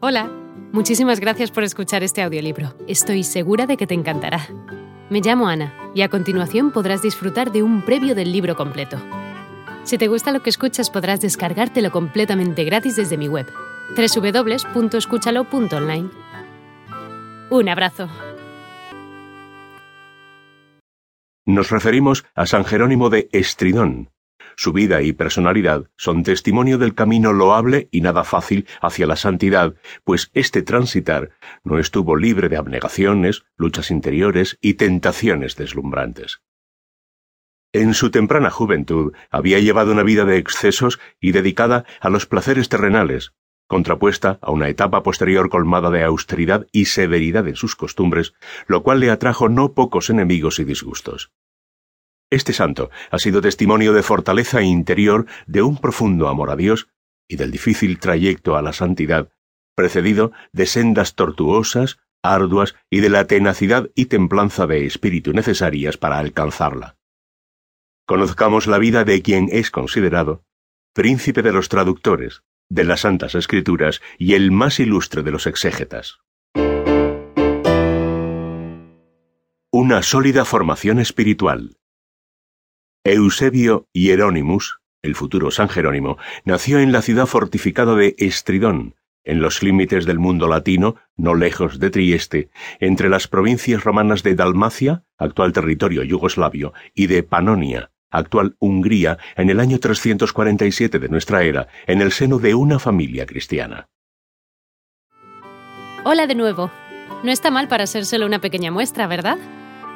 Hola, muchísimas gracias por escuchar este audiolibro. Estoy segura de que te encantará. Me llamo Ana y a continuación podrás disfrutar de un previo del libro completo. Si te gusta lo que escuchas podrás descargártelo completamente gratis desde mi web, www.escúchalo.online. Un abrazo. Nos referimos a San Jerónimo de Estridón, su vida y personalidad son testimonio del camino loable y nada fácil hacia la santidad, pues este transitar no estuvo libre de abnegaciones, luchas interiores y tentaciones deslumbrantes. En su temprana juventud había llevado una vida de excesos y dedicada a los placeres terrenales, contrapuesta a una etapa posterior colmada de austeridad y severidad en sus costumbres, lo cual le atrajo no pocos enemigos y disgustos. Este santo ha sido testimonio de fortaleza interior, de un profundo amor a Dios y del difícil trayecto a la santidad, precedido de sendas tortuosas, arduas y de la tenacidad y templanza de espíritu necesarias para alcanzarla. Conozcamos la vida de quien es considerado príncipe de los traductores, de las Santas Escrituras y el más ilustre de los exégetas. Una sólida formación espiritual. Eusebio Hieronymus, el futuro San Jerónimo, nació en la ciudad fortificada de Estridón, en los límites del mundo latino, no lejos de Trieste, entre las provincias romanas de Dalmacia, actual territorio yugoslavio, y de Panonia, actual Hungría, en el año 347 de nuestra era, en el seno de una familia cristiana. Hola de nuevo. No está mal para ser solo una pequeña muestra, ¿verdad?